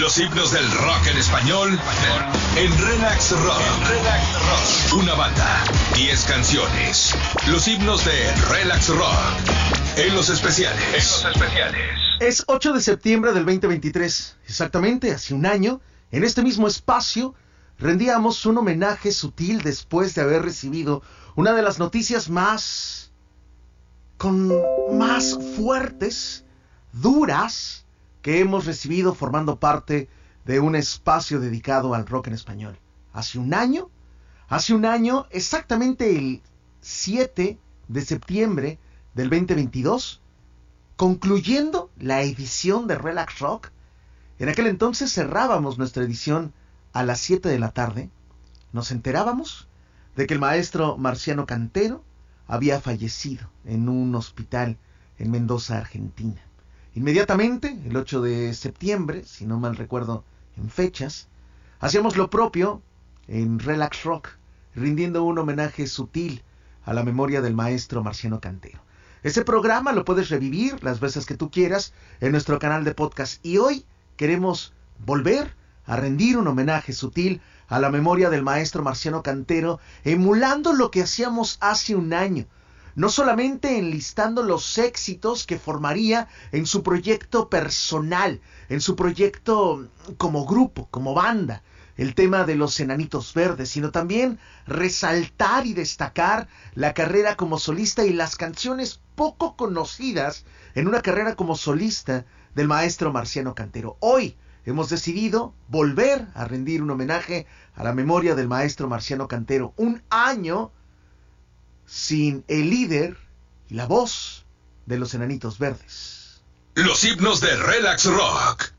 Los himnos del rock en español en Relax Rock. Relax Rock. Una banda, 10 canciones. Los himnos de Relax Rock en los especiales. En los especiales. Es 8 de septiembre del 2023, exactamente hace un año, en este mismo espacio, rendíamos un homenaje sutil después de haber recibido una de las noticias más... con más fuertes, duras, que hemos recibido formando parte de un espacio dedicado al rock en español. Hace un año, hace un año, exactamente el 7 de septiembre del 2022, concluyendo la edición de Relax Rock, en aquel entonces cerrábamos nuestra edición a las 7 de la tarde, nos enterábamos de que el maestro Marciano Cantero había fallecido en un hospital en Mendoza, Argentina. Inmediatamente, el 8 de septiembre, si no mal recuerdo en fechas, hacíamos lo propio en Relax Rock, rindiendo un homenaje sutil a la memoria del maestro Marciano Cantero. Ese programa lo puedes revivir las veces que tú quieras en nuestro canal de podcast y hoy queremos volver a rendir un homenaje sutil a la memoria del maestro Marciano Cantero, emulando lo que hacíamos hace un año, no solamente enlistando los éxitos que formaría en su proyecto personal, en su proyecto como grupo, como banda, el tema de los enanitos verdes, sino también resaltar y destacar la carrera como solista y las canciones poco conocidas en una carrera como solista del maestro Marciano Cantero. Hoy, hemos decidido volver a rendir un homenaje a la memoria del maestro Marciano Cantero. Un año sin el líder y la voz de los enanitos verdes. Los himnos de Relax Rock.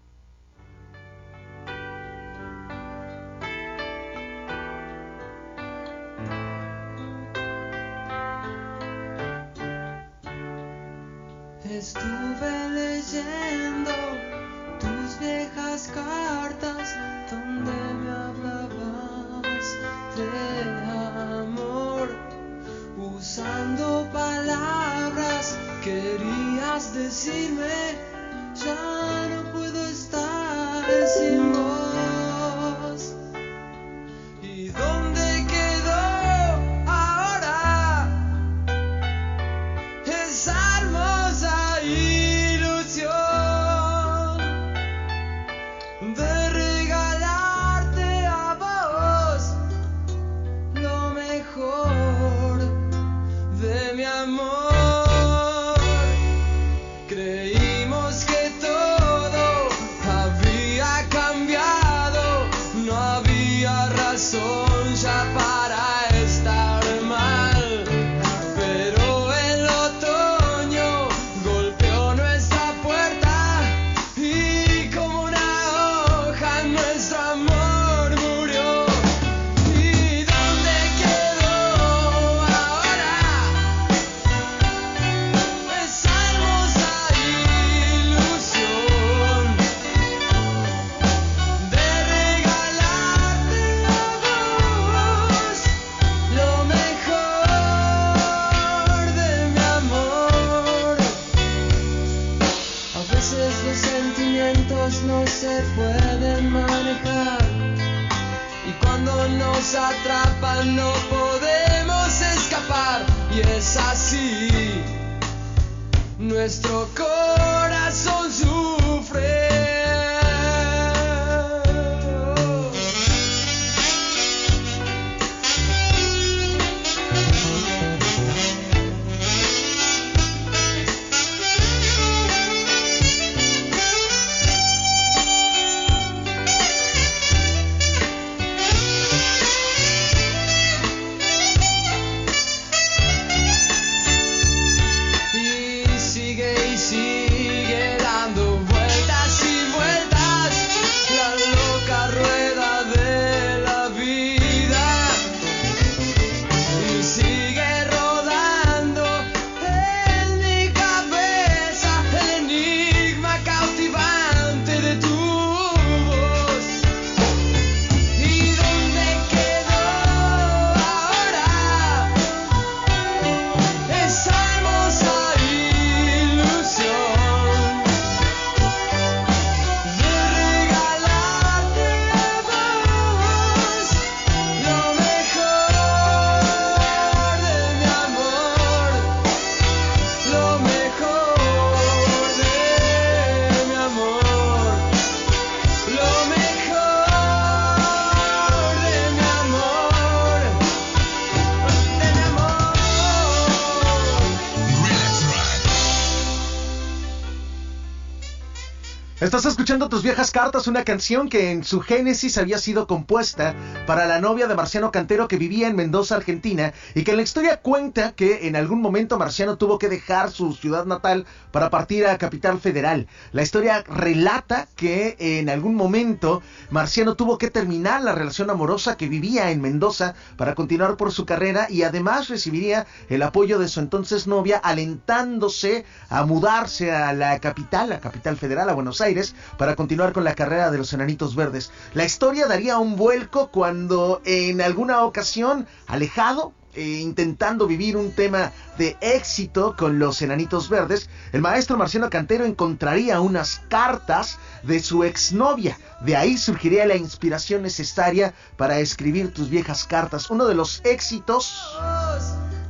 Estás escuchando tus viejas cartas, una canción que en su génesis había sido compuesta para la novia de Marciano Cantero que vivía en Mendoza, Argentina, y que la historia cuenta que en algún momento Marciano tuvo que dejar su ciudad natal para partir a Capital Federal. La historia relata que en algún momento Marciano tuvo que terminar la relación amorosa que vivía en Mendoza para continuar por su carrera y además recibiría el apoyo de su entonces novia alentándose a mudarse a la capital, a Capital Federal, a Buenos Aires para continuar con la carrera de los Enanitos Verdes. La historia daría un vuelco cuando en alguna ocasión, alejado, e intentando vivir un tema de éxito con los enanitos verdes, el maestro Marciano Cantero encontraría unas cartas de su exnovia. De ahí surgiría la inspiración necesaria para escribir tus viejas cartas. Uno de los éxitos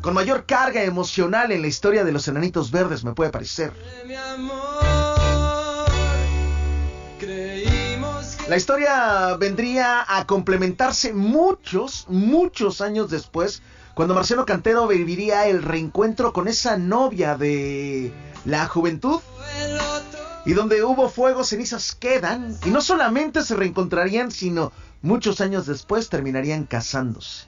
con mayor carga emocional en la historia de los enanitos verdes, me puede parecer. La historia vendría a complementarse muchos, muchos años después, cuando Marcelo Cantero viviría el reencuentro con esa novia de la juventud. Y donde hubo fuego, cenizas quedan. Y no solamente se reencontrarían, sino muchos años después terminarían casándose.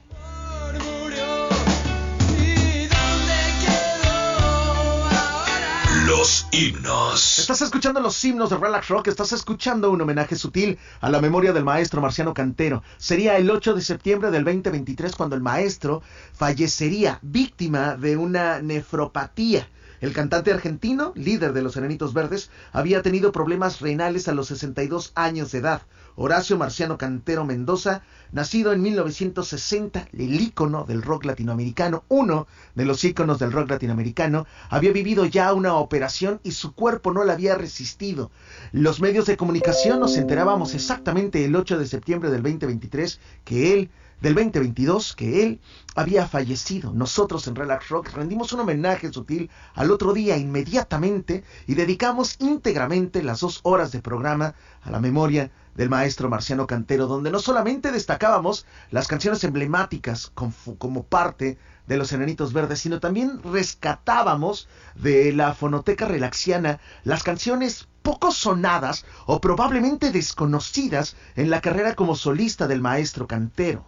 Los himnos. Estás escuchando los himnos de Relax Rock, estás escuchando un homenaje sutil a la memoria del maestro Marciano Cantero. Sería el 8 de septiembre del 2023 cuando el maestro fallecería víctima de una nefropatía. El cantante argentino, líder de los Enanitos Verdes, había tenido problemas renales a los 62 años de edad. Horacio Marciano Cantero Mendoza, nacido en 1960, el ícono del rock latinoamericano, uno de los íconos del rock latinoamericano, había vivido ya una operación y su cuerpo no la había resistido. Los medios de comunicación nos enterábamos exactamente el 8 de septiembre del 2023 que él del 2022 que él había fallecido. Nosotros en Relax Rock rendimos un homenaje sutil al otro día inmediatamente y dedicamos íntegramente las dos horas de programa a la memoria del maestro Marciano Cantero, donde no solamente destacábamos las canciones emblemáticas como, parte de los Enanitos Verdes, sino también rescatábamos de la fonoteca relaxiana las canciones poco sonadas o probablemente desconocidas en la carrera como solista del maestro Cantero.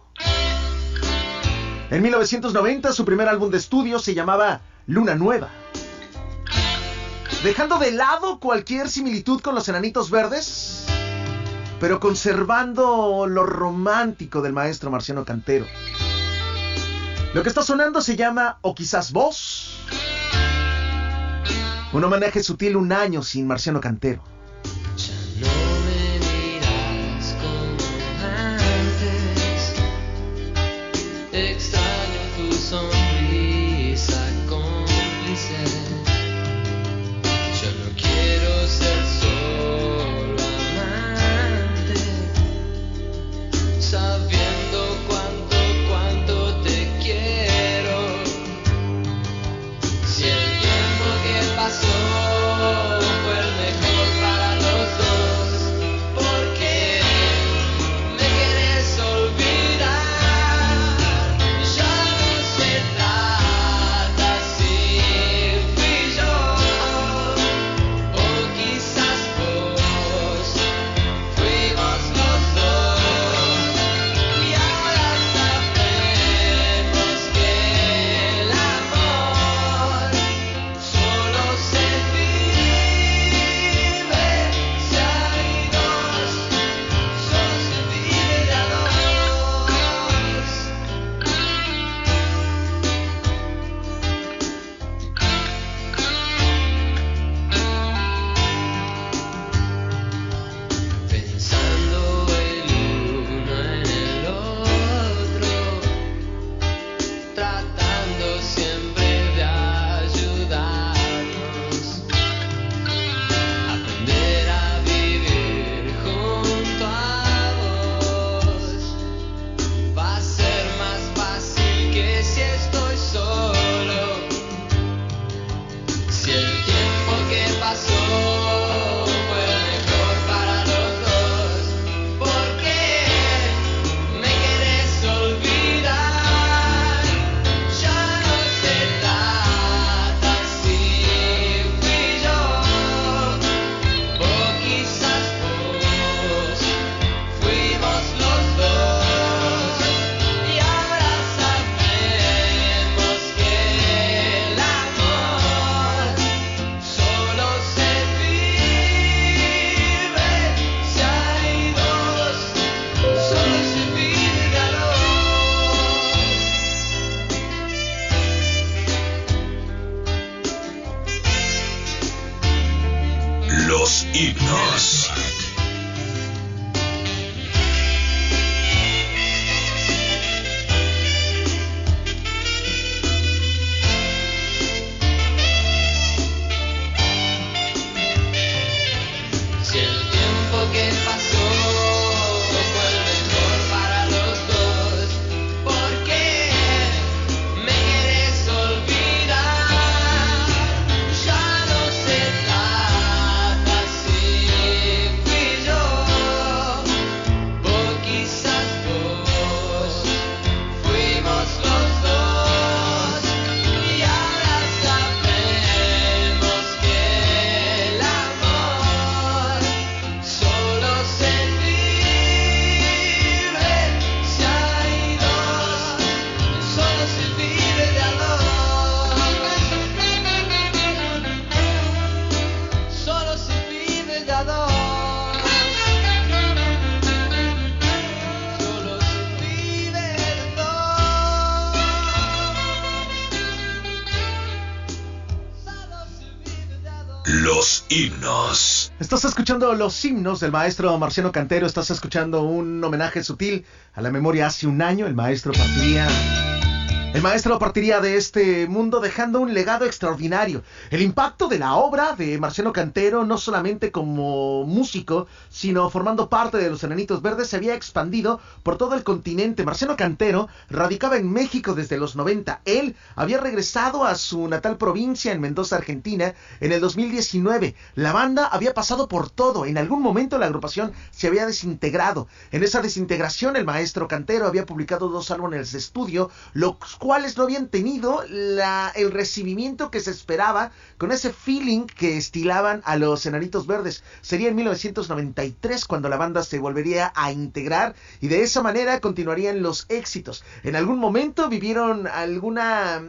En 1990 su primer álbum de estudio se llamaba Luna Nueva. Dejando de lado cualquier similitud con los Enanitos Verdes, pero conservando lo romántico del maestro Marciano Cantero. Lo que está sonando se llama O quizás vos. Un homenaje sutil un año sin Marciano Cantero. Estás escuchando los himnos del maestro Marciano Cantero, estás escuchando un homenaje sutil a la memoria. Hace un año, el maestro partiría el maestro partiría de este mundo dejando un legado extraordinario. El impacto de la obra de Marciano Cantero, no solamente como músico, sino formando parte de los Enanitos Verdes, se había expandido por todo el continente. Marciano Cantero radicaba en México desde los 90. Él había regresado a su natal provincia en Mendoza, Argentina, en el 2019. La banda había pasado por todo. En algún momento la agrupación se había desintegrado. En esa desintegración el maestro Cantero había publicado dos álbumes de estudio, los cuales no habían tenido la, el recibimiento que se esperaba con ese feeling que estilaban a los Enanitos Verdes. Sería en 1993 cuando la banda se volvería a integrar y de esa manera continuarían los éxitos. En algún momento vivieron alguna...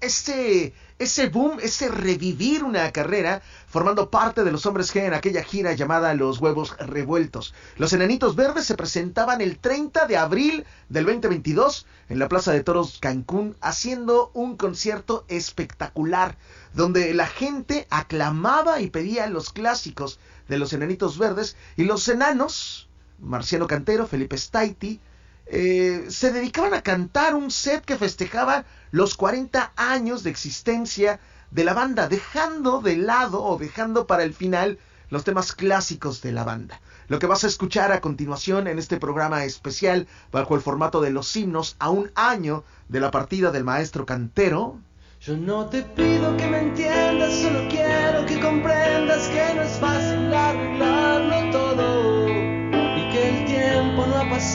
Ese ese boom, ese revivir una carrera, formando parte de los hombres G en aquella gira llamada Los Huevos Revueltos. Los Enanitos Verdes se presentaban el 30 de abril del 2022 en la Plaza de Toros Cancún, haciendo un concierto espectacular, donde la gente aclamaba y pedía los clásicos de los Enanitos Verdes y los enanos, Marciano Cantero, Felipe Staiti, eh, se dedicaban a cantar un set que festejaba los 40 años de existencia de la banda, dejando de lado o dejando para el final los temas clásicos de la banda. Lo que vas a escuchar a continuación en este programa especial bajo el formato de los himnos a un año de la partida del maestro cantero. Yo no te pido que me entiendas, solo quiero que comprendas que no es fácil arreglarlo todo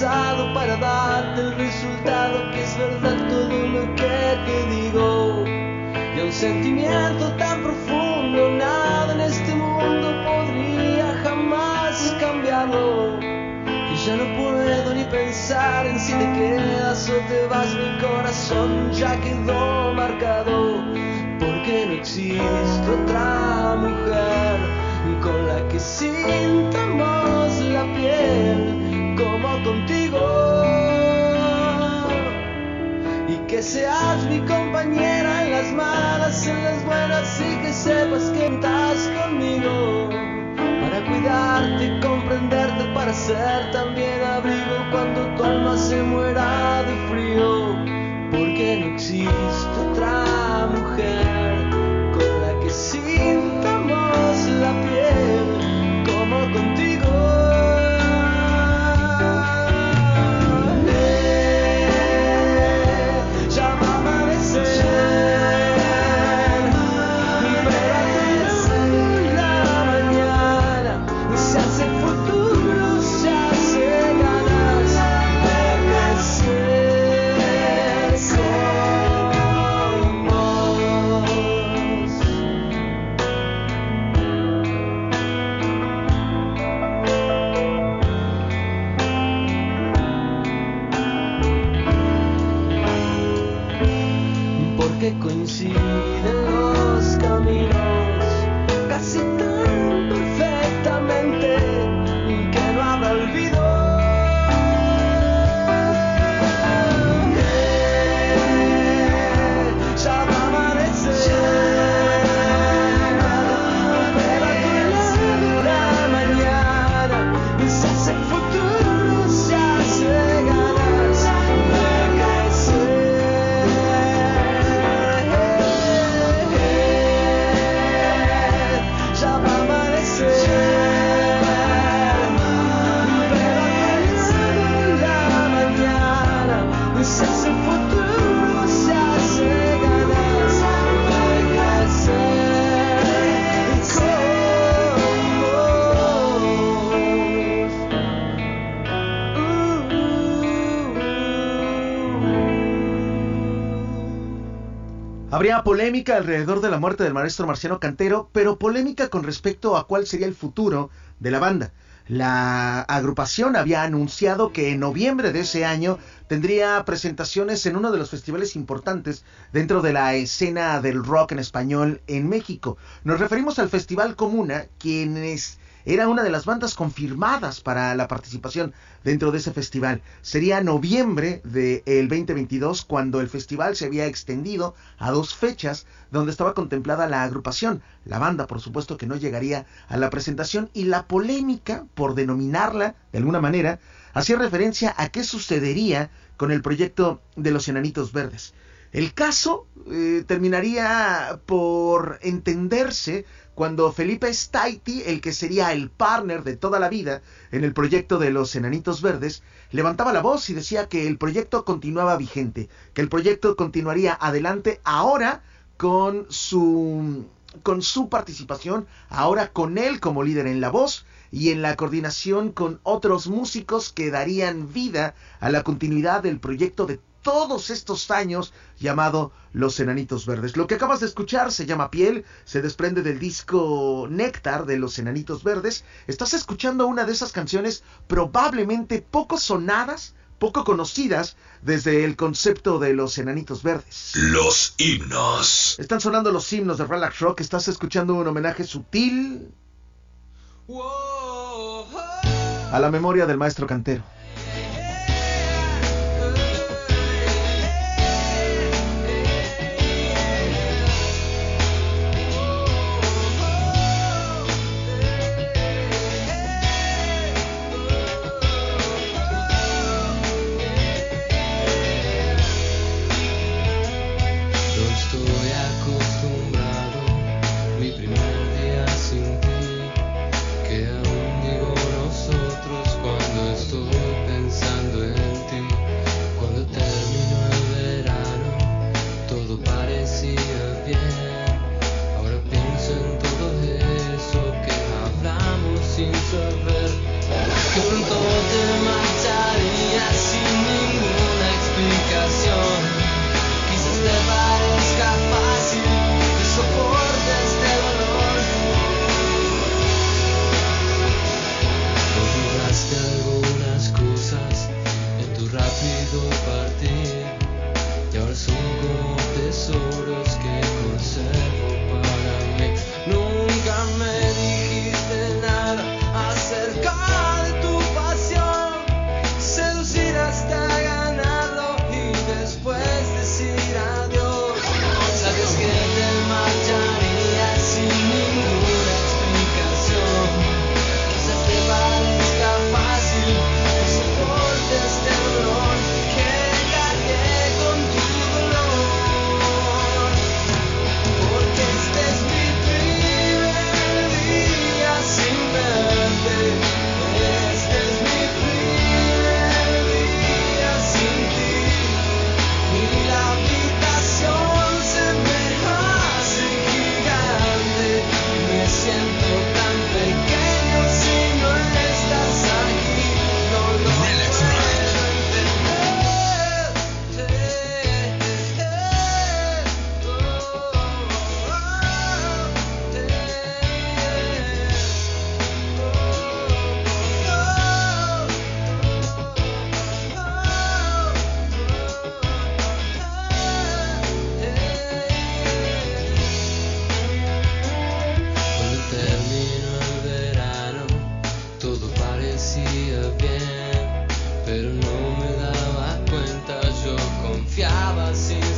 para darte el resultado que es verdad todo lo que te digo. Y un sentimiento tan profundo, nada en este mundo podría jamás cambiarlo. Que ya no puedo ni pensar en si te quedas o te vas, mi corazón ya quedó marcado. Porque no existe otra mujer con la que sintamos que seas mi compañera en las malas, en las buenas y que sepas que estás conmigo. Para cuidarte, comprenderte, para ser también abrigo cuando tu alma se muera de frío, porque no existe otra mujer Polémica alrededor de la muerte del maestro Marciano Cantero, pero polémica con respecto a cuál sería el futuro de la banda. La agrupación había anunciado que en noviembre de ese año tendría presentaciones en uno de los festivales importantes dentro de la escena del rock en español en México. Nos referimos al Festival Comuna, quienes era una de las bandas confirmadas para la participación dentro de ese festival. Sería noviembre del 2022 cuando el festival se había extendido a dos fechas donde estaba contemplada la agrupación. La banda, por supuesto, que no llegaría a la presentación y la polémica, por denominarla de alguna manera, hacía referencia a qué sucedería con el proyecto de los Enanitos Verdes. El caso eh, terminaría por entenderse cuando Felipe Staiti, el que sería el partner de toda la vida en el proyecto de los Enanitos Verdes, levantaba la voz y decía que el proyecto continuaba vigente, que el proyecto continuaría adelante ahora con su con su participación, ahora con él como líder en la voz y en la coordinación con otros músicos que darían vida a la continuidad del proyecto de todos estos años llamado Los Enanitos Verdes. Lo que acabas de escuchar se llama Piel, se desprende del disco Néctar de Los Enanitos Verdes. Estás escuchando una de esas canciones probablemente poco sonadas, poco conocidas desde el concepto de los enanitos verdes. Los himnos. Están sonando los himnos de Relax Rock. Estás escuchando un homenaje sutil a la memoria del maestro cantero.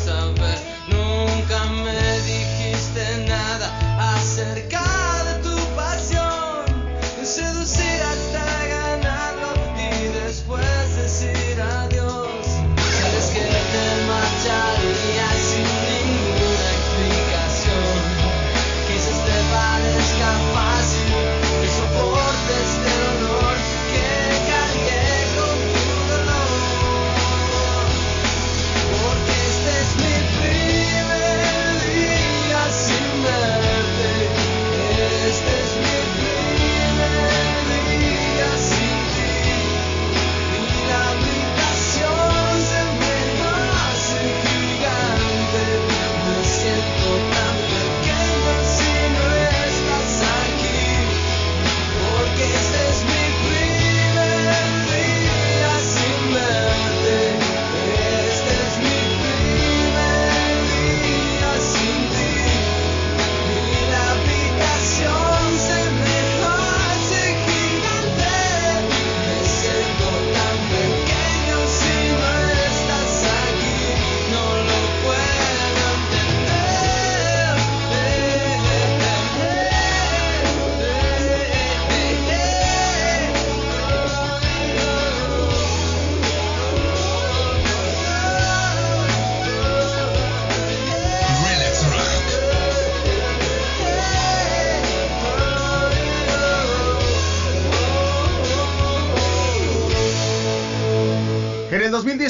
of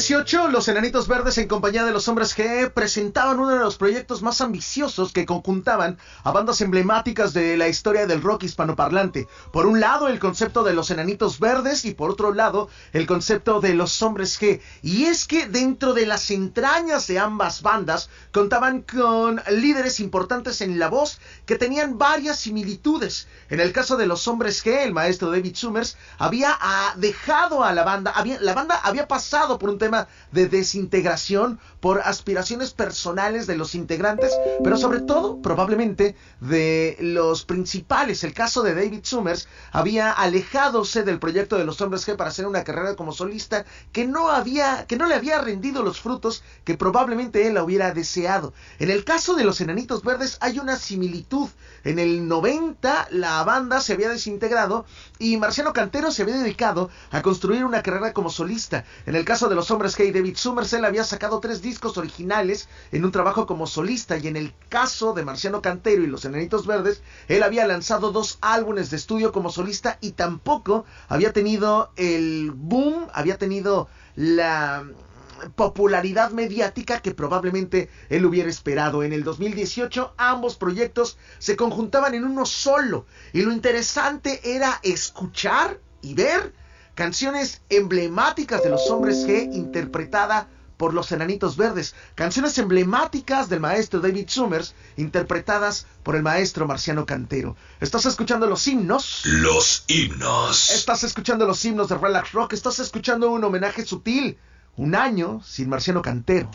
2018, los Enanitos Verdes en compañía de los Hombres G presentaban uno de los proyectos más ambiciosos que conjuntaban a bandas emblemáticas de la historia del rock hispanoparlante. Por un lado, el concepto de los Enanitos Verdes y por otro lado, el concepto de los Hombres G. Y es que dentro de las entrañas de ambas bandas contaban con líderes importantes en la voz que tenían varias similitudes. En el caso de los Hombres G, el maestro David Summers había ah, dejado a la banda, la banda había pasado por un tema de desintegración, por aspiraciones personales de los integrantes, pero sobre todo probablemente de los principales. El caso de David Summers había alejadose del proyecto de los hombres G para hacer una carrera como solista que no había, que no le había rendido los frutos que probablemente él hubiera deseado. En el caso de los Enanitos Verdes hay una similitud. En el 90 la banda se había desintegrado y Marciano Cantero se había dedicado a construir una carrera como solista. En el caso de los hombres G, David Summers, él había sacado tres discos originales en un trabajo como solista y en el caso de Marciano Cantero y los Enanitos Verdes, él había lanzado dos álbumes de estudio como solista y tampoco había tenido el boom, había tenido la popularidad mediática que probablemente él hubiera esperado. En el 2018 ambos proyectos se conjuntaban en uno solo y lo interesante era escuchar y ver canciones emblemáticas de los hombres G interpretada por los Enanitos Verdes, canciones emblemáticas del maestro David Summers interpretadas por el maestro Marciano Cantero. Estás escuchando los himnos. Los himnos. Estás escuchando los himnos de Relax Rock. Estás escuchando un homenaje sutil. Un año sin Marciano Cantero.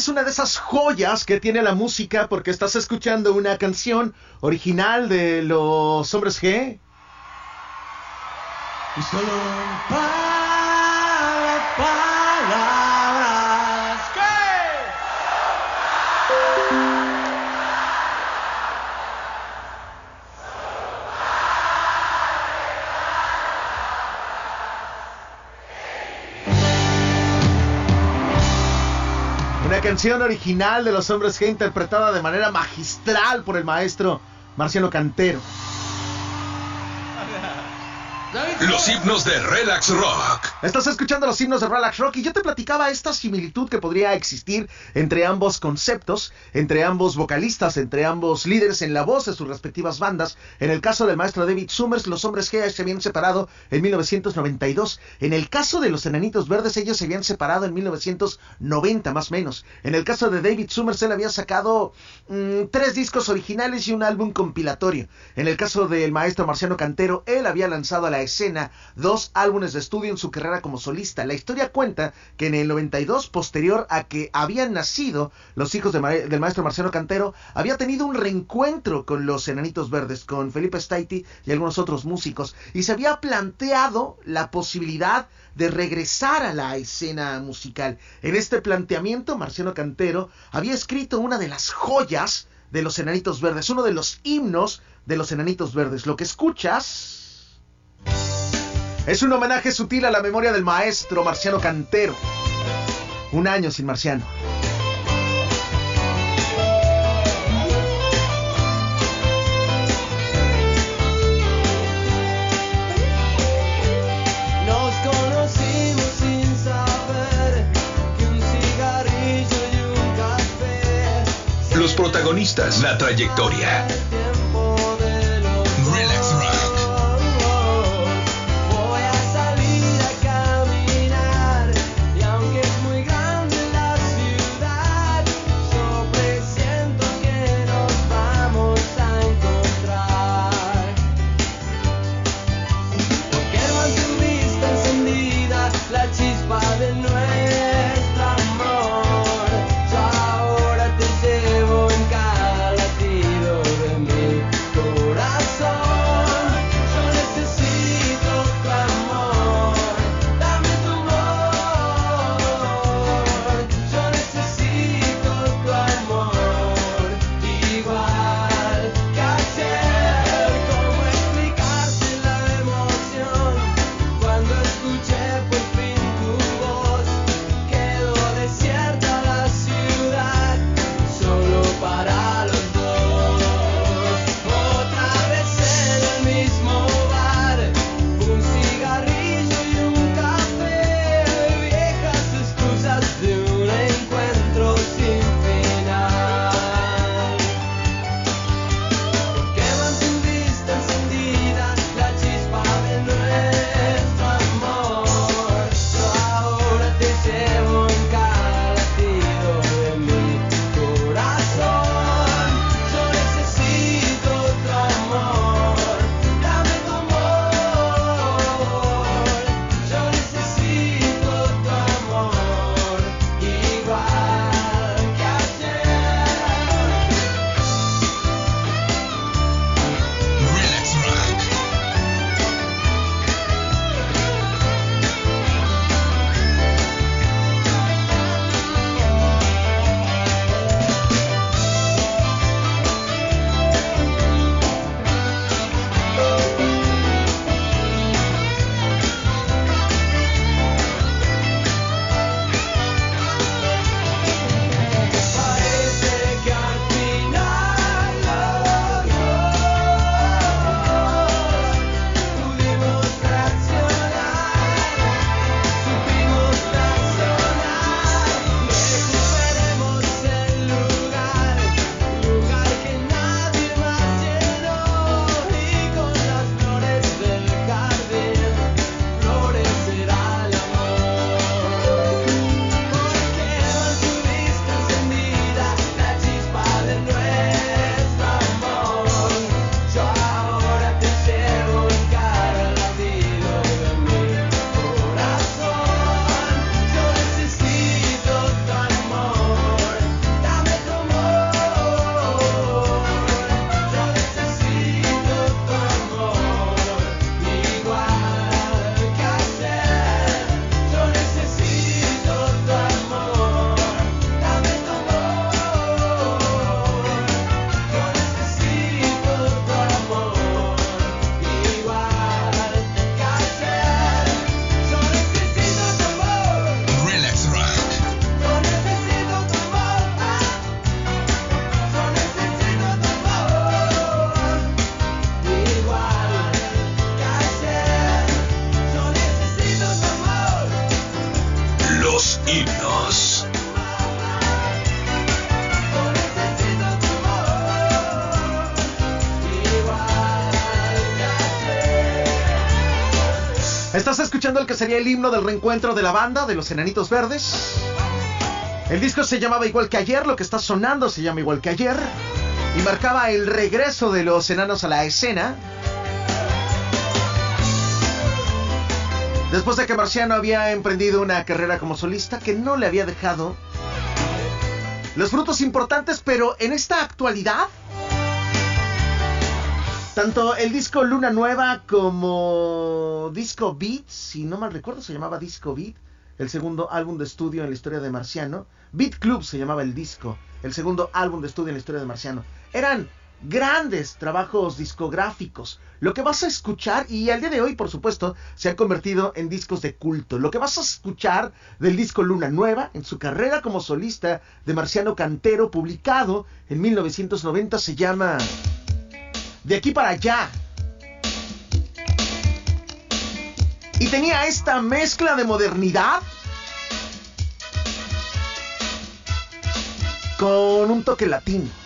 es una de esas joyas que tiene la música porque estás escuchando una canción original de los hombres G. Una canción original de Los Hombres G interpretada de manera magistral por el maestro Marciano Cantero. Los himnos de Relax Rock. Estás escuchando los himnos de Relax Rock y yo te platicaba esta similitud que podría existir entre ambos conceptos, entre ambos vocalistas, entre ambos líderes en la voz de sus respectivas bandas. En el caso del maestro David Summers, los hombres G se habían separado en 1992. En el caso de los Enanitos Verdes, ellos se habían separado en 1990 más o menos. En el caso de David Summers, él había sacado mmm, tres discos originales y un álbum compilatorio. En el caso del maestro Marciano Cantero, él había lanzado a la escena dos álbumes de estudio en su carrera como solista. La historia cuenta que en el 92, posterior a que habían nacido los hijos del maestro Marciano Cantero, había tenido un reencuentro con los Enanitos Verdes, con Felipe Staiti y algunos otros músicos, y se había planteado la posibilidad de regresar a la escena musical. En este planteamiento, Marciano Cantero había escrito una de las joyas de los Enanitos Verdes, uno de los himnos de los Enanitos Verdes. Lo que escuchas es un homenaje sutil a la memoria del maestro Marciano Cantero. Un año sin Marciano. Los protagonistas, la trayectoria. Que sería el himno del reencuentro de la banda de los Enanitos Verdes. El disco se llamaba igual que ayer, lo que está sonando se llama igual que ayer. Y marcaba el regreso de los enanos a la escena. Después de que Marciano había emprendido una carrera como solista que no le había dejado los frutos importantes, pero en esta actualidad tanto el disco Luna Nueva como Disco Beat, si no mal recuerdo, se llamaba Disco Beat, el segundo álbum de estudio en la historia de Marciano. Beat Club se llamaba el disco, el segundo álbum de estudio en la historia de Marciano. Eran grandes trabajos discográficos. Lo que vas a escuchar, y al día de hoy, por supuesto, se han convertido en discos de culto. Lo que vas a escuchar del disco Luna Nueva, en su carrera como solista de Marciano Cantero, publicado en 1990, se llama de aquí para allá. Y tenía esta mezcla de modernidad con un toque latino.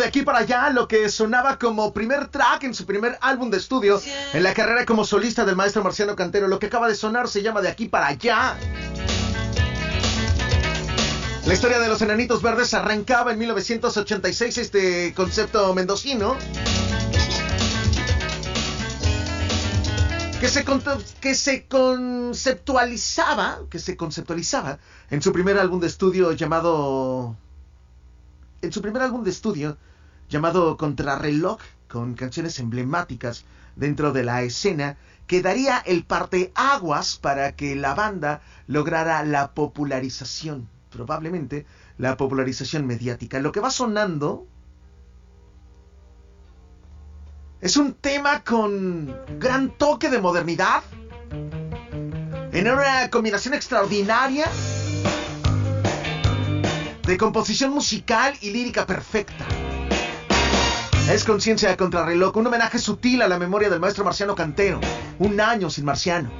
De aquí para allá lo que sonaba como primer track en su primer álbum de estudio en la carrera como solista del maestro Marciano Cantero. Lo que acaba de sonar se llama De aquí para allá. La historia de los enanitos verdes arrancaba en 1986 este concepto mendocino. Que se, que se conceptualizaba, que se conceptualizaba en su primer álbum de estudio llamado en su primer álbum de estudio llamado Contrarreloj, con canciones emblemáticas dentro de la escena, que daría el parteaguas para que la banda lograra la popularización, probablemente la popularización mediática. Lo que va sonando Es un tema con gran toque de modernidad. En una combinación extraordinaria de composición musical y lírica perfecta. Es conciencia de contrarreloj, un homenaje sutil a la memoria del maestro Marciano Cantero. Un año sin Marciano.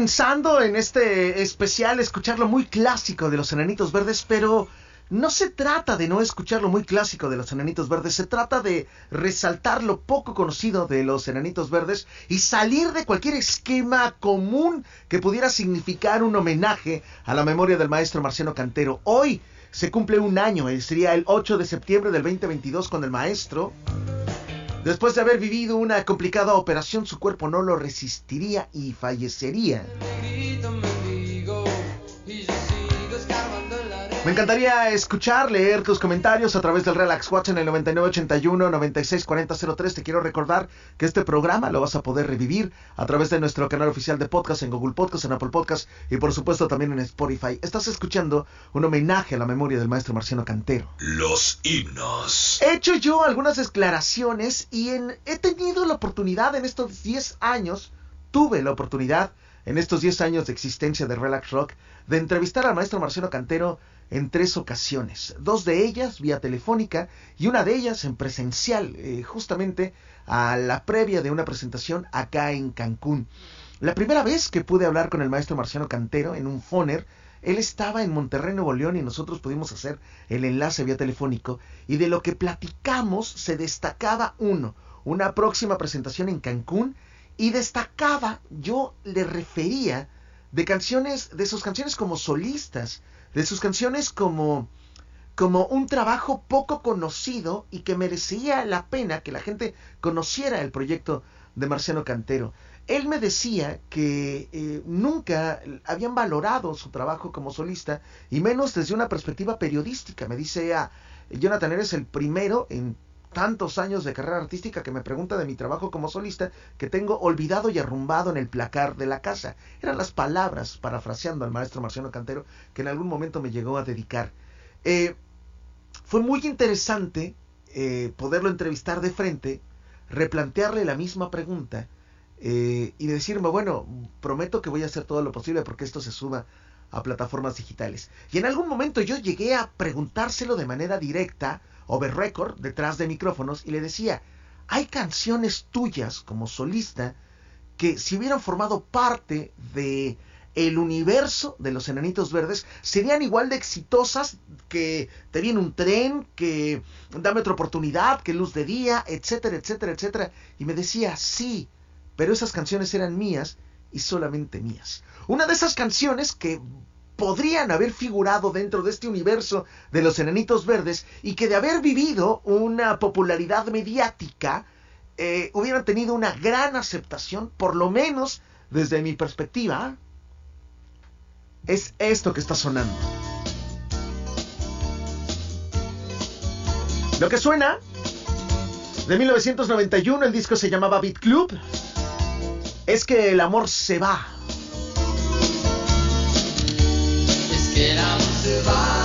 Pensando en este especial escucharlo muy clásico de los Enanitos Verdes, pero no se trata de no escuchar lo muy clásico de los Enanitos Verdes, se trata de resaltar lo poco conocido de los Enanitos Verdes y salir de cualquier esquema común que pudiera significar un homenaje a la memoria del maestro Marciano Cantero. Hoy se cumple un año, eh, sería el 8 de septiembre del 2022 con el maestro. Después de haber vivido una complicada operación, su cuerpo no lo resistiría y fallecería. Me encantaría escuchar, leer tus comentarios a través del Relax Watch en el 9981-964003. Te quiero recordar que este programa lo vas a poder revivir a través de nuestro canal oficial de podcast en Google Podcast, en Apple Podcast y por supuesto también en Spotify. Estás escuchando un homenaje a la memoria del maestro Marciano Cantero. Los himnos. He hecho yo algunas declaraciones y en- he tenido la oportunidad en estos 10 años, tuve la oportunidad en estos 10 años de existencia de Relax Rock de entrevistar al maestro Marciano Cantero en tres ocasiones. Dos de ellas vía telefónica y una de ellas en presencial, eh, justamente a la previa de una presentación acá en Cancún. La primera vez que pude hablar con el maestro Marciano Cantero en un foner, él estaba en Monterrey, Nuevo León y nosotros pudimos hacer el enlace vía telefónico y de lo que platicamos se destacaba uno, una próxima presentación en Cancún y destacaba, yo le refería de canciones, de sus canciones como solistas, de sus canciones como como un trabajo poco conocido y que merecía la pena que la gente conociera el proyecto de Marciano Cantero. Él me decía que eh, nunca habían valorado su trabajo como solista y menos desde una perspectiva periodística. Me dice, ah, Jonathan, eres el primero en tantos años de carrera artística que me pregunta de mi trabajo como solista que tengo olvidado y arrumbado en el placar de la casa. Eran las palabras, parafraseando al maestro Marciano Cantero, que en algún momento me llegó a dedicar. Eh, fue muy interesante eh, poderlo entrevistar de frente, replantearle la misma pregunta eh, y decirme, bueno, prometo que voy a hacer todo lo posible porque esto se suba a plataformas digitales. Y en algún momento yo llegué a preguntárselo de manera directa, over record, detrás de micrófonos, y le decía, hay canciones tuyas como solista que si hubieran formado parte de el universo de los enanitos verdes serían igual de exitosas que Te viene un tren, que Dame otra oportunidad, que Luz de Día, etcétera, etcétera, etcétera. Y me decía, sí, pero esas canciones eran mías y solamente mías. Una de esas canciones que podrían haber figurado dentro de este universo de los enanitos verdes y que de haber vivido una popularidad mediática eh, hubieran tenido una gran aceptación, por lo menos desde mi perspectiva, es esto que está sonando. Lo que suena de 1991, el disco se llamaba Beat Club, es que el amor se va. Amor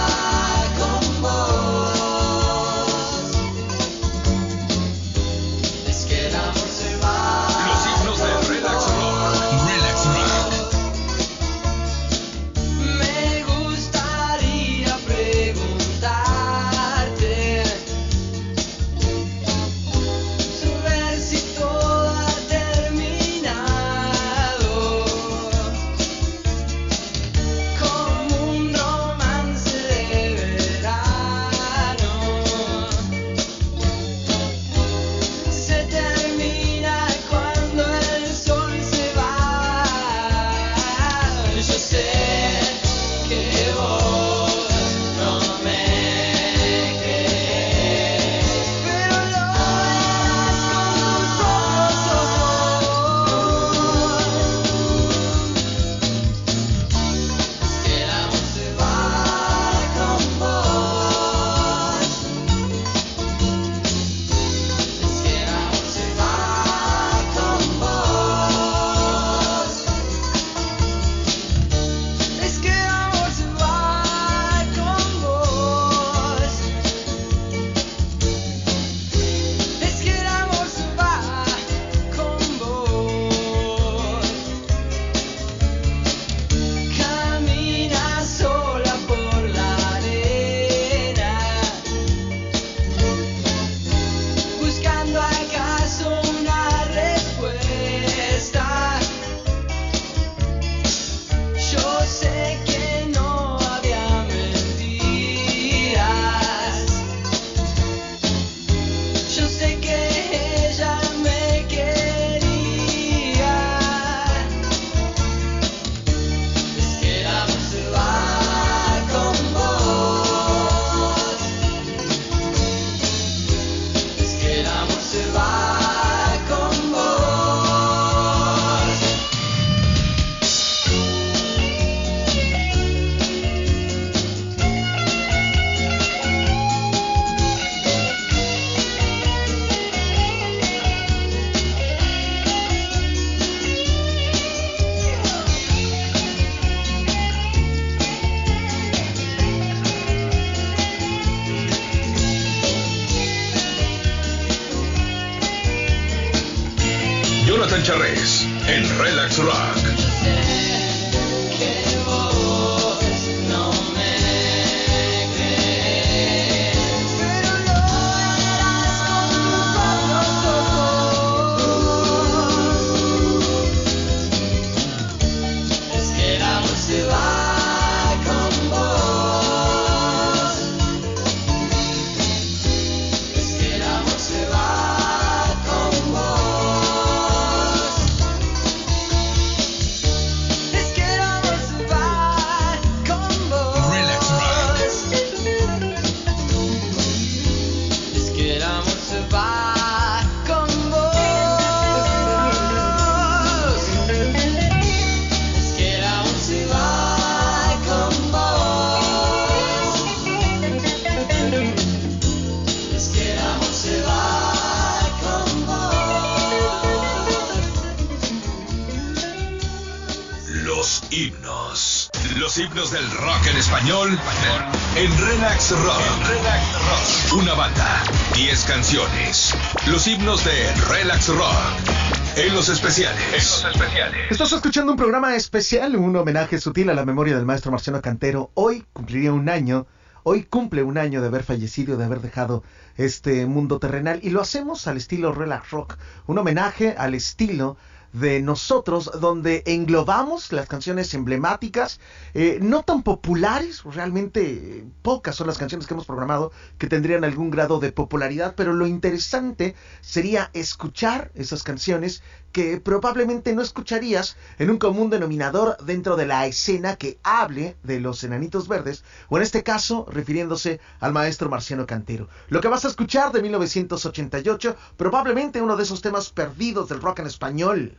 especiales. Los especiales. Estás escuchando un programa especial, un homenaje sutil a la memoria del maestro Marciano Cantero. Hoy cumpliría un año, hoy cumple un año de haber fallecido, de haber dejado este mundo terrenal. Y lo hacemos al estilo relax rock, un homenaje al estilo de nosotros, donde englobamos las canciones emblemáticas, eh, no tan populares, realmente pocas son las canciones que hemos programado que tendrían algún grado de popularidad, pero lo interesante sería escuchar esas canciones que probablemente no escucharías en un común denominador dentro de la escena que hable de los enanitos verdes, o en este caso refiriéndose al maestro Marciano Cantero. Lo que vas a escuchar de 1988, probablemente uno de esos temas perdidos del rock en español.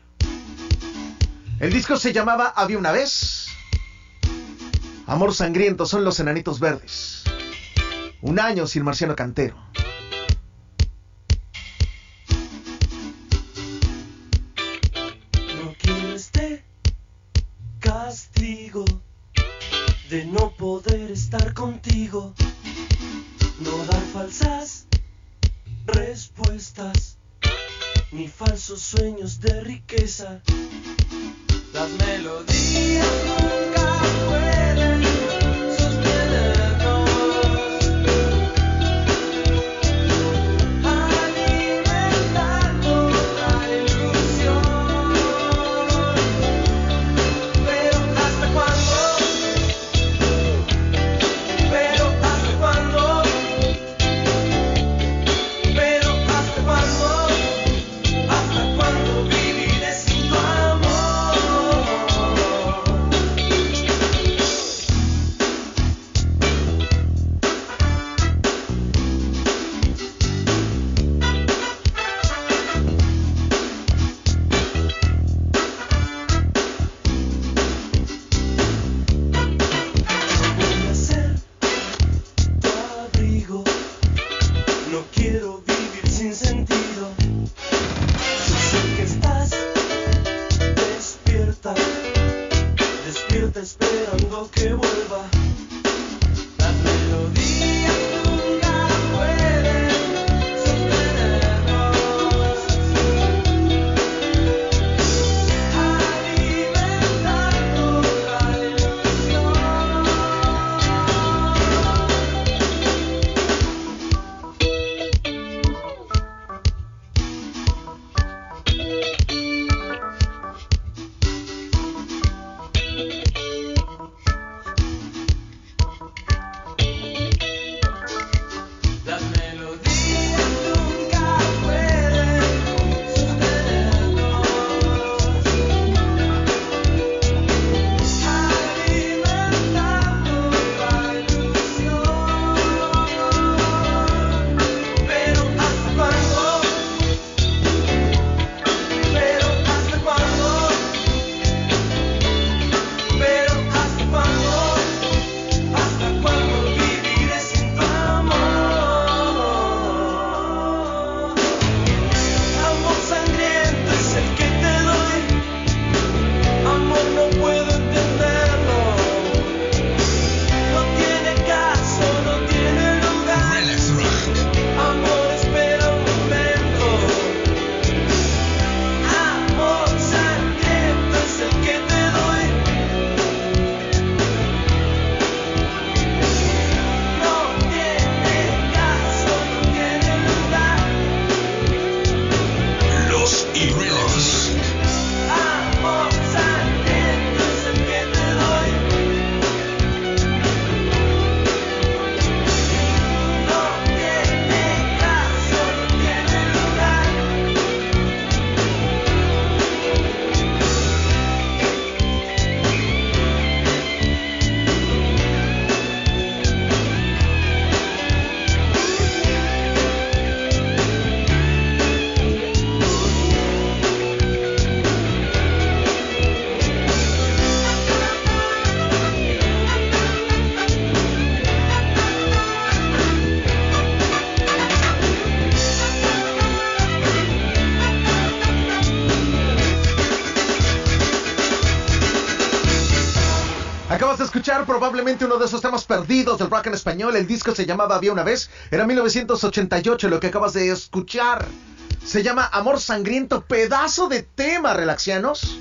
El disco se llamaba Había una vez. Amor sangriento son los enanitos verdes. Un año sin Marciano Cantero. Probablemente uno de esos temas perdidos del rock en español. El disco se llamaba Había una vez. Era 1988 lo que acabas de escuchar. Se llama Amor Sangriento, pedazo de tema, relaxianos.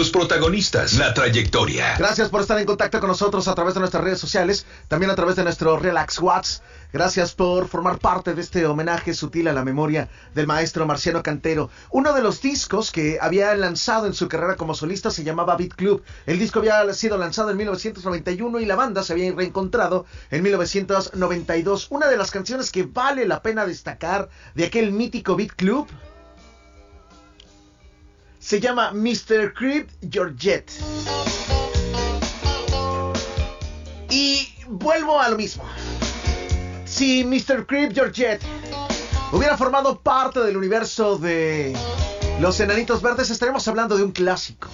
Los protagonistas, la trayectoria. Gracias por estar en contacto con nosotros a través de nuestras redes sociales, también a través de nuestro Relax Watts. Gracias por formar parte de este homenaje sutil a la memoria del maestro Marciano Cantero. Uno de los discos que había lanzado en su carrera como solista se llamaba Beat Club. El disco había sido lanzado en 1991 y la banda se había reencontrado en 1992. Una de las canciones que vale la pena destacar de aquel mítico Beat Club se llama Mr. Creep Georgette. Y vuelvo a lo mismo. Si Mr. Creep Georgette hubiera formado parte del universo de Los Enanitos Verdes, estaremos hablando de un clásico.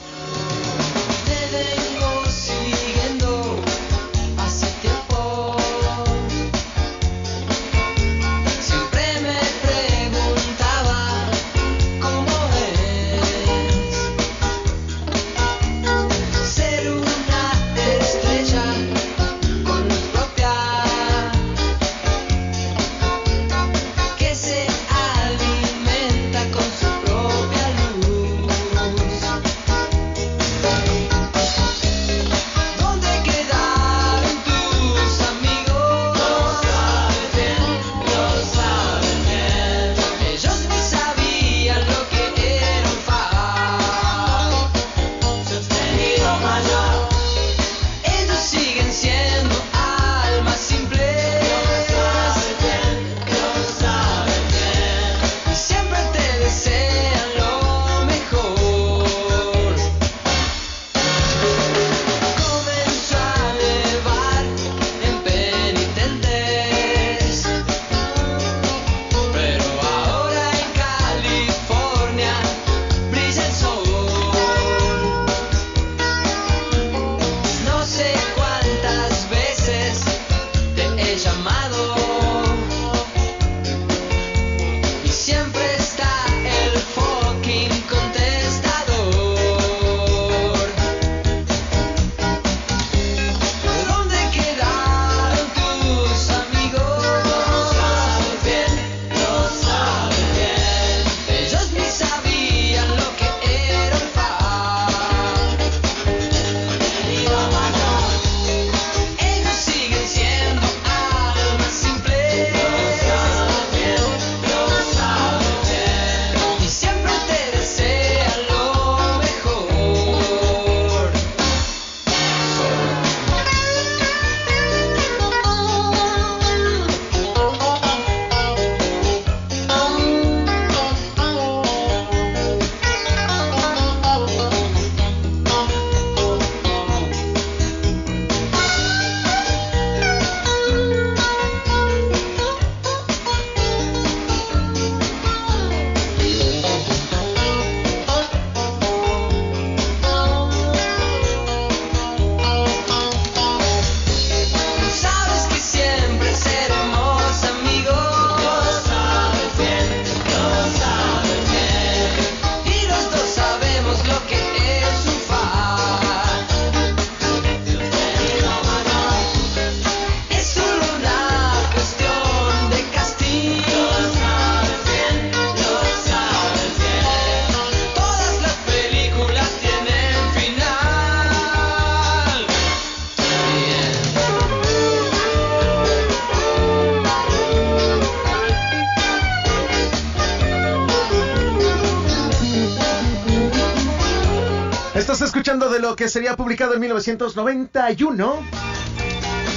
De lo que sería publicado en 1991.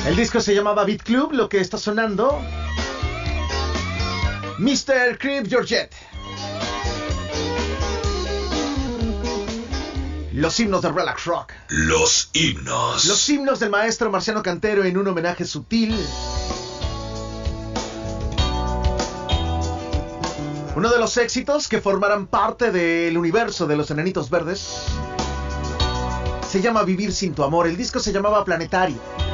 El disco se llamaba Beat Club, lo que está sonando. Mr. Creep Georgette. Los himnos de Relax Rock. Los himnos. Los himnos del maestro Marciano Cantero en un homenaje sutil. Uno de los éxitos que formarán parte del universo de los Enanitos Verdes se llama Vivir sin tu amor. El disco se llamaba Planetario.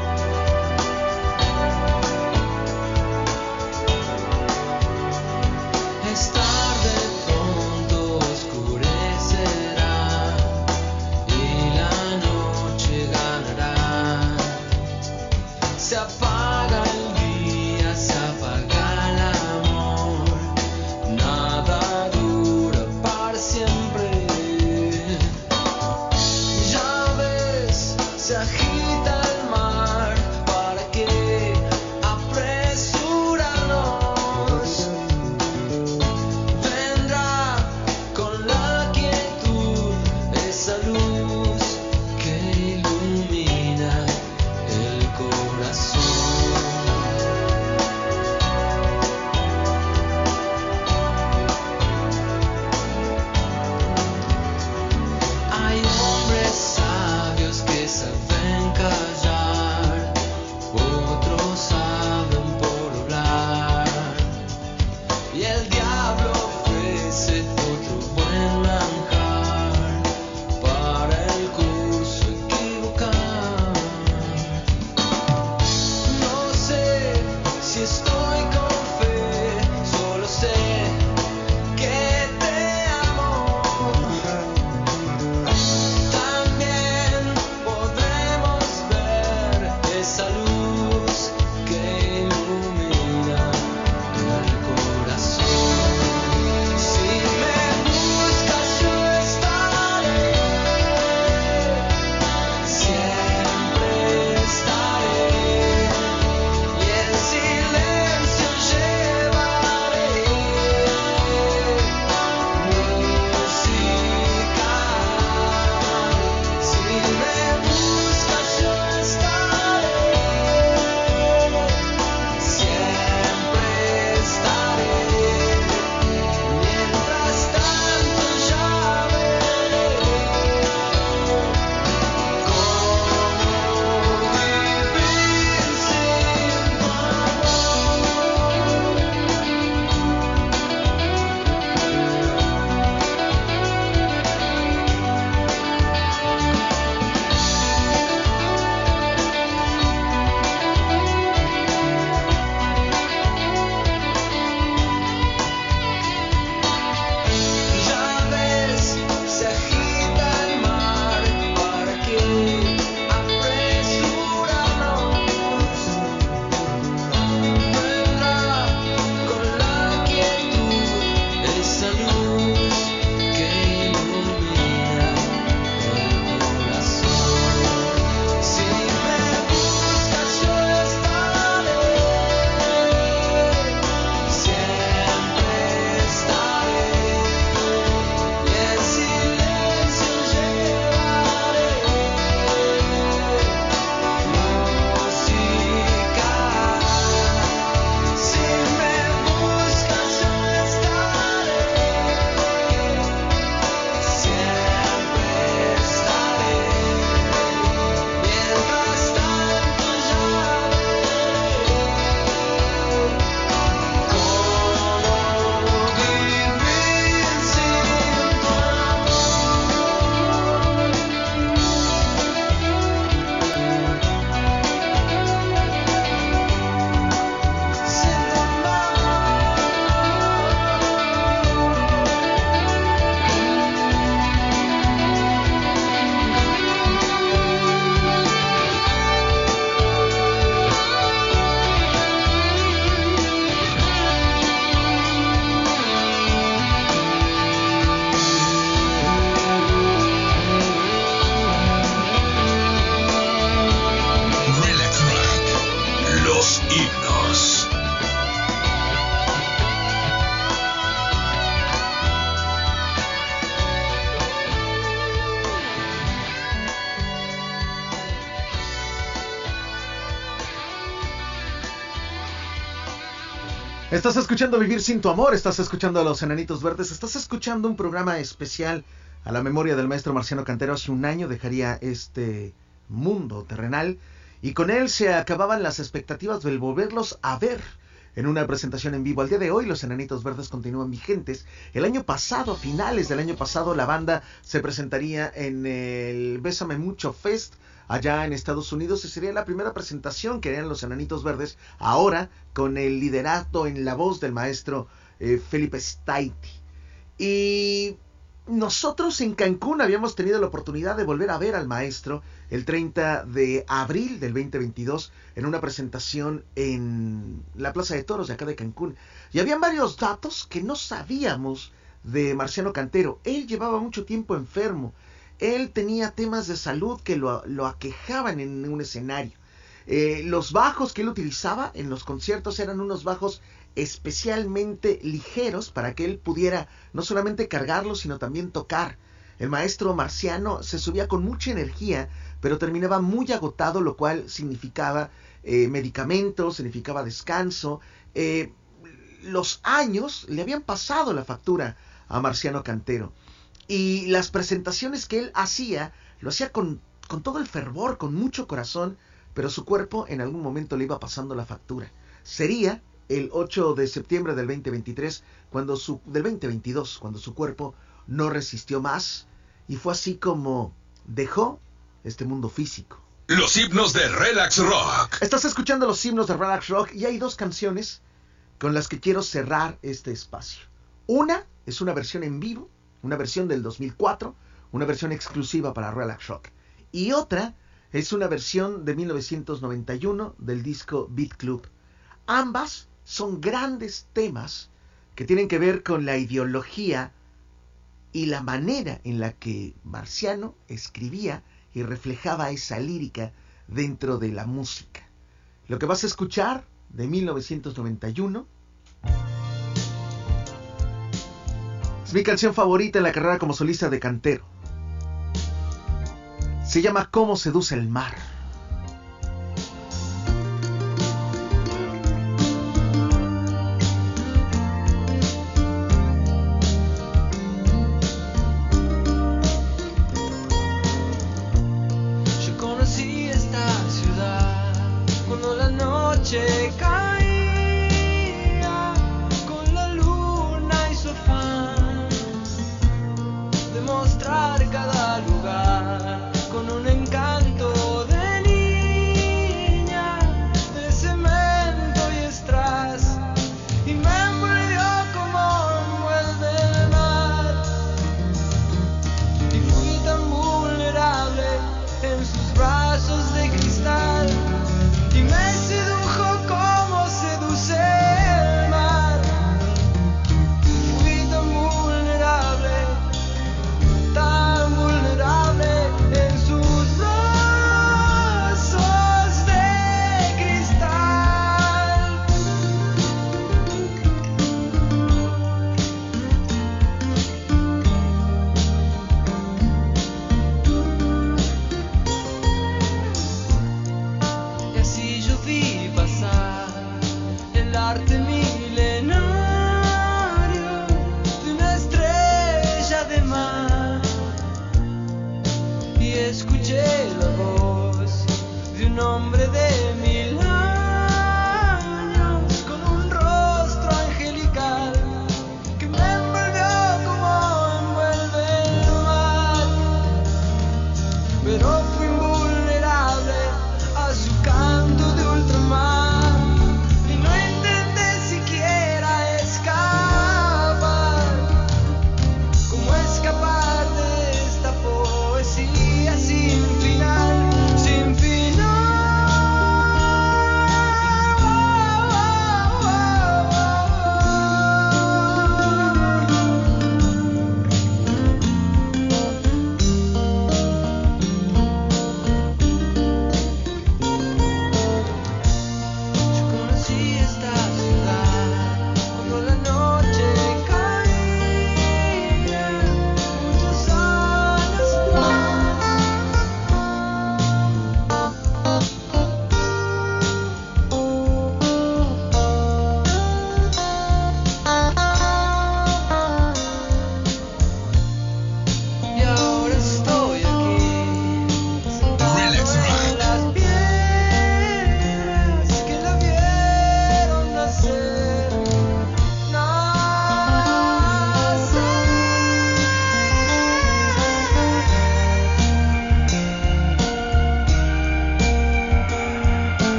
Estás escuchando Vivir sin tu amor, estás escuchando a los Enanitos Verdes, estás escuchando un programa especial a la memoria del maestro Marciano Cantero. Hace un año dejaría este mundo terrenal y con él se acababan las expectativas del volverlos a ver en una presentación en vivo. Al día de hoy los Enanitos Verdes continúan vigentes. El año pasado, a finales del año pasado, la banda se presentaría en el Bésame Mucho Fest allá en Estados Unidos y sería la primera presentación que harían los Enanitos Verdes, ahora con el liderato en la voz del maestro eh, Felipe Staiti. Y nosotros en Cancún habíamos tenido la oportunidad de volver a ver al maestro el 30 de abril del 2022 en una presentación en la Plaza de Toros de acá de Cancún. Y habían varios datos que no sabíamos de Marciano Cantero. Él llevaba mucho tiempo enfermo él tenía temas de salud que lo, aquejaban en un escenario. Eh, los bajos que él utilizaba en los conciertos eran unos bajos especialmente ligeros para que él pudiera no solamente cargarlos, sino también tocar. El maestro marciano se subía con mucha energía, pero terminaba muy agotado, lo cual significaba eh, medicamentos, significaba descanso. Eh, los años le habían pasado la factura a Marciano Cantero. Y las presentaciones que él hacía, lo hacía con, con todo el fervor, con mucho corazón, pero su cuerpo en algún momento le iba pasando la factura. Sería el 8 de septiembre del 2023, cuando su, del 2022, cuando su cuerpo no resistió más y fue así como dejó este mundo físico. Los himnos de Relax Rock. Estás escuchando los himnos de Relax Rock y hay dos canciones con las que quiero cerrar este espacio. Una es una versión en vivo, una versión del 2004, una versión exclusiva para Relax Rock. Y otra es una versión de 1991 del disco Beat Club. Ambas son grandes temas que tienen que ver con la ideología y la manera en la que Marciano escribía y reflejaba esa lírica dentro de la música. Lo que vas a escuchar de 1991 es mi canción favorita en la carrera como solista de cantero. Se llama Cómo seduce el mar.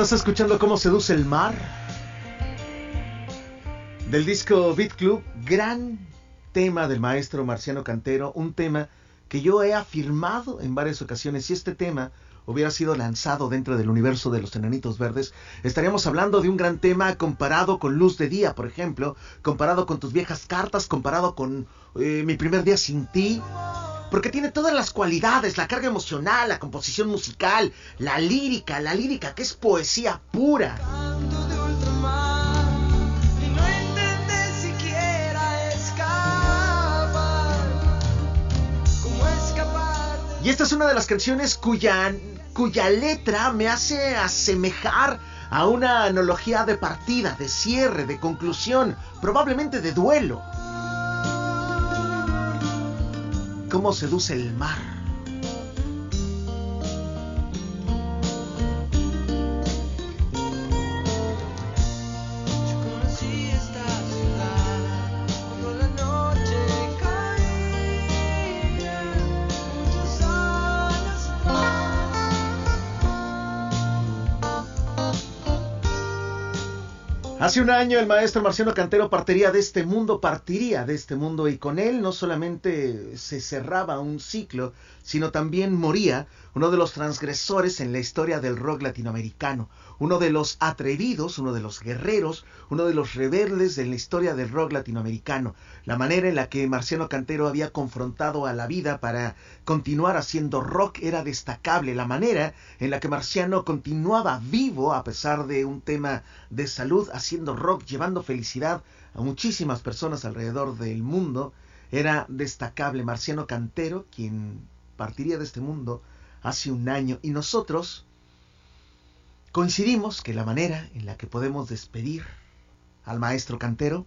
Estás escuchando cómo seduce el mar. Del disco Beat Club, gran tema del maestro Marciano Cantero, un tema que yo he afirmado en varias ocasiones y este tema hubiera sido lanzado dentro del universo de los Enanitos Verdes, estaríamos hablando de un gran tema comparado con Luz de Día, por ejemplo, comparado con tus viejas cartas, comparado con eh, Mi primer día sin ti, porque tiene todas las cualidades, la carga emocional, la composición musical, la lírica, la lírica que es poesía pura. Y esta es una de las canciones cuya cuya letra me hace asemejar a una analogía de partida, de cierre, de conclusión, probablemente de duelo. ¿Cómo seduce el mar? Hace un año el maestro Marciano Cantero partiría de este mundo, partiría de este mundo y con él no solamente se cerraba un ciclo, sino también moría uno de los transgresores en la historia del rock latinoamericano, uno de los atrevidos, uno de los guerreros, uno de los rebeldes en la historia del rock latinoamericano. La manera en la que Marciano Cantero había confrontado a la vida para continuar haciendo rock era destacable. La manera en la que Marciano continuaba vivo a pesar de un tema de salud, haciendo rock, llevando felicidad a muchísimas personas alrededor del mundo, era destacable. Marciano Cantero, quien partiría de este mundo hace un año y nosotros coincidimos que la manera en la que podemos despedir al maestro cantero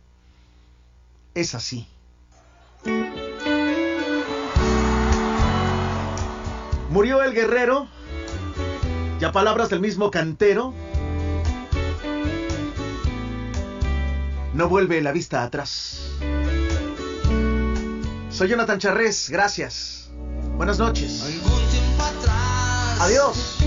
es así. Murió el guerrero, ya palabras del mismo cantero, no vuelve la vista atrás. Soy Jonathan Charrés, gracias. Buenas noches. Adiós.